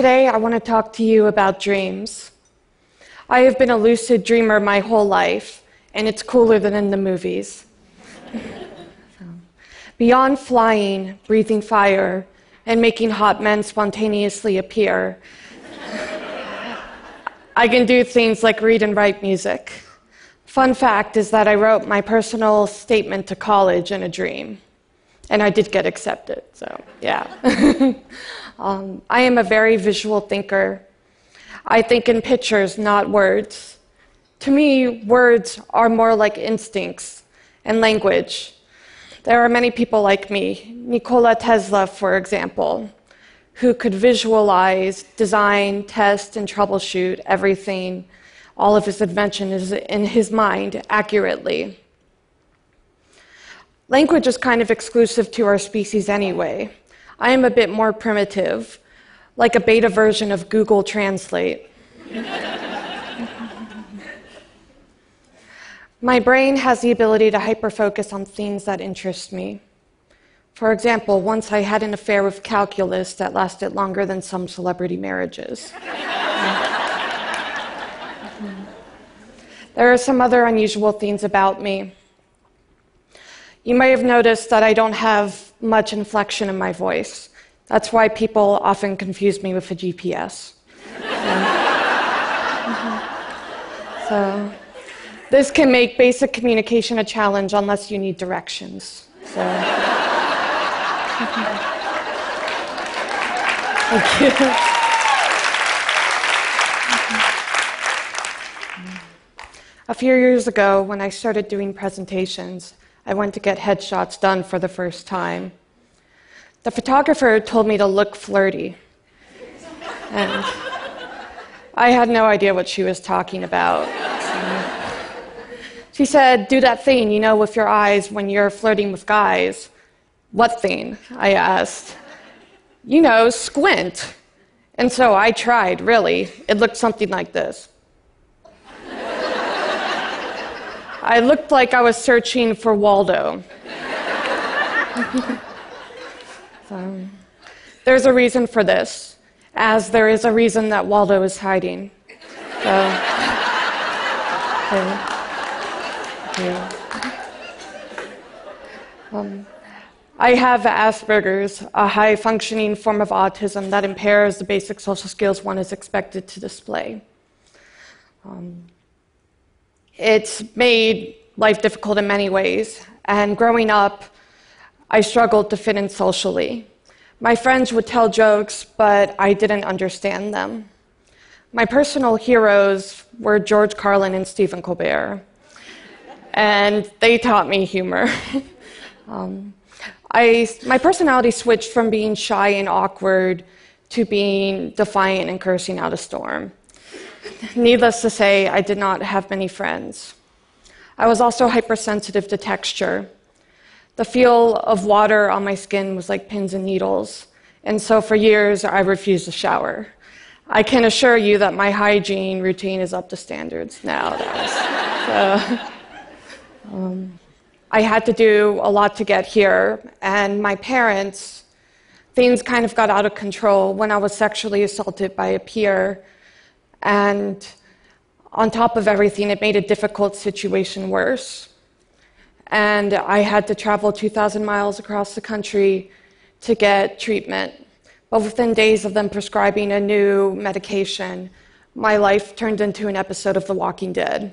Today, I want to talk to you about dreams. I have been a lucid dreamer my whole life, and it's cooler than in the movies. beyond flying, breathing fire, and making hot men spontaneously appear, I can do things like read and write music. Fun fact is that I wrote my personal statement to college in a dream, and I did get accepted, so yeah. Um, I am a very visual thinker. I think in pictures, not words. To me, words are more like instincts and language. There are many people like me, Nikola Tesla, for example, who could visualize, design, test, and troubleshoot everything, all of his inventions in his mind accurately. Language is kind of exclusive to our species anyway. I am a bit more primitive, like a beta version of Google Translate. My brain has the ability to hyperfocus on things that interest me. For example, once I had an affair with calculus that lasted longer than some celebrity marriages. there are some other unusual things about me. You may have noticed that I don't have much inflection in my voice. That's why people often confuse me with a GPS. so, this can make basic communication a challenge unless you need directions. So. Thank you. A few years ago, when I started doing presentations, I went to get headshots done for the first time. The photographer told me to look flirty. And I had no idea what she was talking about. she said, Do that thing, you know, with your eyes when you're flirting with guys. What thing? I asked. You know, squint. And so I tried, really. It looked something like this. I looked like I was searching for Waldo. so, there's a reason for this, as there is a reason that Waldo is hiding. So, um, I have Asperger's, a high functioning form of autism that impairs the basic social skills one is expected to display. Um, it's made life difficult in many ways. And growing up, I struggled to fit in socially. My friends would tell jokes, but I didn't understand them. My personal heroes were George Carlin and Stephen Colbert, and they taught me humor. um, I, my personality switched from being shy and awkward to being defiant and cursing out a storm. Needless to say, I did not have many friends. I was also hypersensitive to texture. The feel of water on my skin was like pins and needles, and so for years I refused to shower. I can assure you that my hygiene routine is up to standards now. so, um, I had to do a lot to get here, and my parents, things kind of got out of control when I was sexually assaulted by a peer and on top of everything, it made a difficult situation worse. And I had to travel 2,000 miles across the country to get treatment. But within days of them prescribing a new medication, my life turned into an episode of The Walking Dead.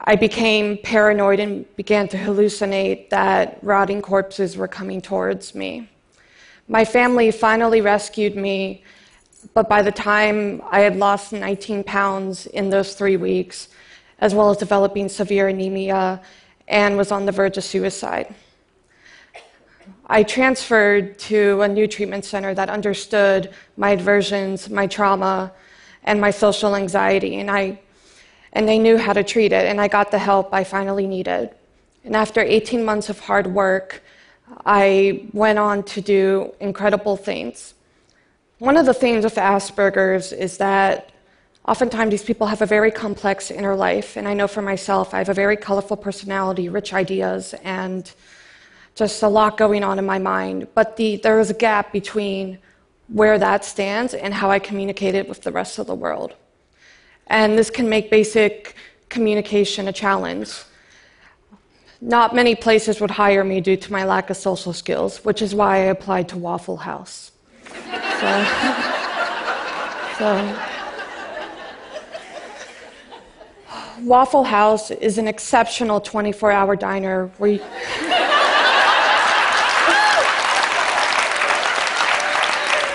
I became paranoid and began to hallucinate that rotting corpses were coming towards me. My family finally rescued me but by the time I had lost 19 pounds in those three weeks, as well as developing severe anemia and was on the verge of suicide. I transferred to a new treatment center that understood my aversions, my trauma, and my social anxiety, and, I, and they knew how to treat it, and I got the help I finally needed. And after 18 months of hard work, I went on to do incredible things. One of the things with Asperger's is that oftentimes these people have a very complex inner life. And I know for myself, I have a very colorful personality, rich ideas, and just a lot going on in my mind. But the, there is a gap between where that stands and how I communicate it with the rest of the world. And this can make basic communication a challenge. Not many places would hire me due to my lack of social skills, which is why I applied to Waffle House. So, so, Waffle House is an exceptional 24 hour diner where you.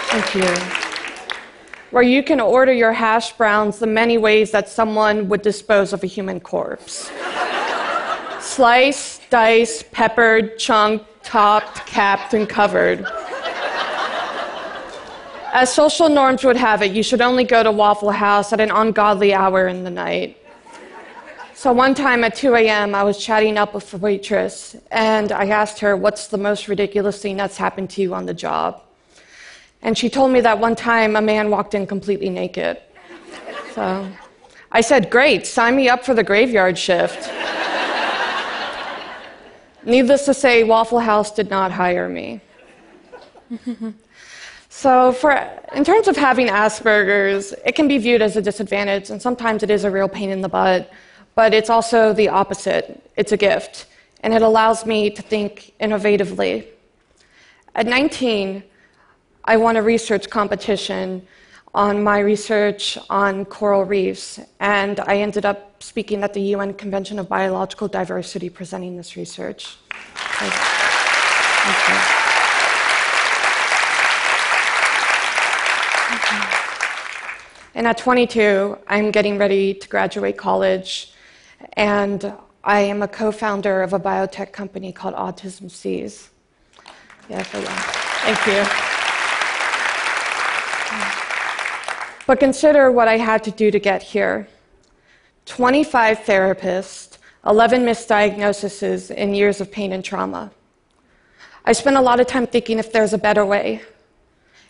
Thank you. Where you can order your hash browns the many ways that someone would dispose of a human corpse sliced, diced, peppered, chunked, topped, capped, and covered. As social norms would have it, you should only go to Waffle House at an ungodly hour in the night. So one time at 2 a.m., I was chatting up with a waitress, and I asked her, What's the most ridiculous thing that's happened to you on the job? And she told me that one time a man walked in completely naked. So I said, Great, sign me up for the graveyard shift. Needless to say, Waffle House did not hire me. So, for, in terms of having Asperger's, it can be viewed as a disadvantage, and sometimes it is a real pain in the butt, but it's also the opposite. It's a gift, and it allows me to think innovatively. At 19, I won a research competition on my research on coral reefs, and I ended up speaking at the UN Convention of Biological Diversity presenting this research. Thank you. And at 22, I'm getting ready to graduate college, and I am a co founder of a biotech company called Autism Sees. Yeah, so yeah. Thank you. But consider what I had to do to get here 25 therapists, 11 misdiagnoses, and years of pain and trauma. I spent a lot of time thinking if there's a better way,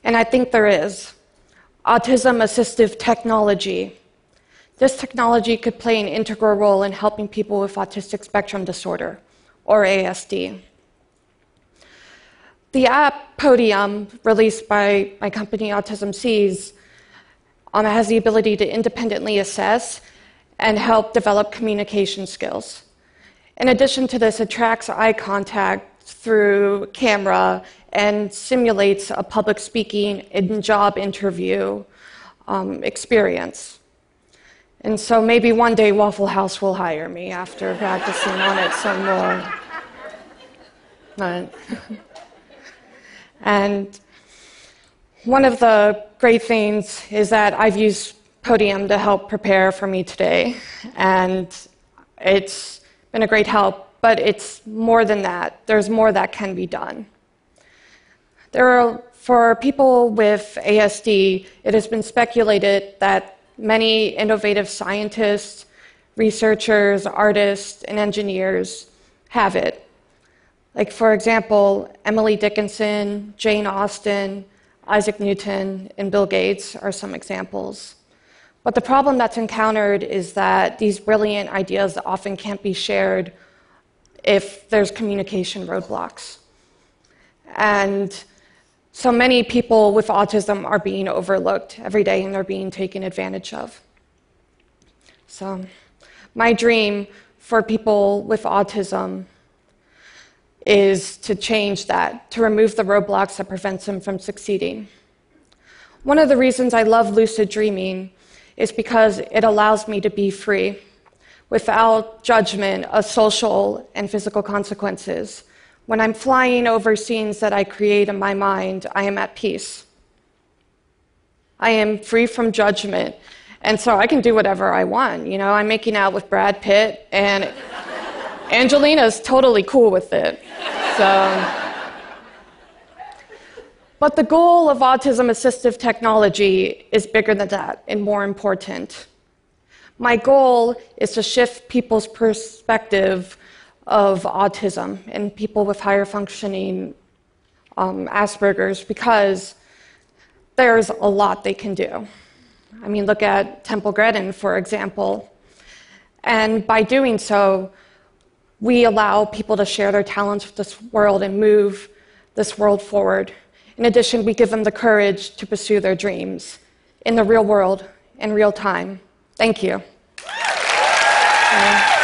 and I think there is. Autism assistive technology. This technology could play an integral role in helping people with autistic spectrum disorder, or ASD. The app Podium, released by my company Autism Sees, um, has the ability to independently assess and help develop communication skills. In addition to this, it tracks eye contact through camera and simulates a public speaking and job interview um, experience. And so maybe one day Waffle House will hire me after practicing on it some more. and one of the great things is that I've used Podium to help prepare for me today, and it's been a great help, but it's more than that. There's more that can be done. There are, for people with ASD, it has been speculated that many innovative scientists, researchers, artists, and engineers have it. Like, for example, Emily Dickinson, Jane Austen, Isaac Newton, and Bill Gates are some examples. But the problem that's encountered is that these brilliant ideas often can't be shared if there's communication roadblocks. And so many people with autism are being overlooked every day and they're being taken advantage of. So, my dream for people with autism is to change that, to remove the roadblocks that prevents them from succeeding. One of the reasons I love lucid dreaming is because it allows me to be free without judgment of social and physical consequences. When I'm flying over scenes that I create in my mind, I am at peace. I am free from judgment. And so I can do whatever I want. You know, I'm making out with Brad Pitt, and Angelina's totally cool with it. So. But the goal of autism assistive technology is bigger than that and more important. My goal is to shift people's perspective of autism and people with higher functioning um, Asperger's because there's a lot they can do. I mean, look at Temple Grandin, for example. And by doing so, we allow people to share their talents with this world and move this world forward. In addition, we give them the courage to pursue their dreams in the real world, in real time. Thank you. Uh,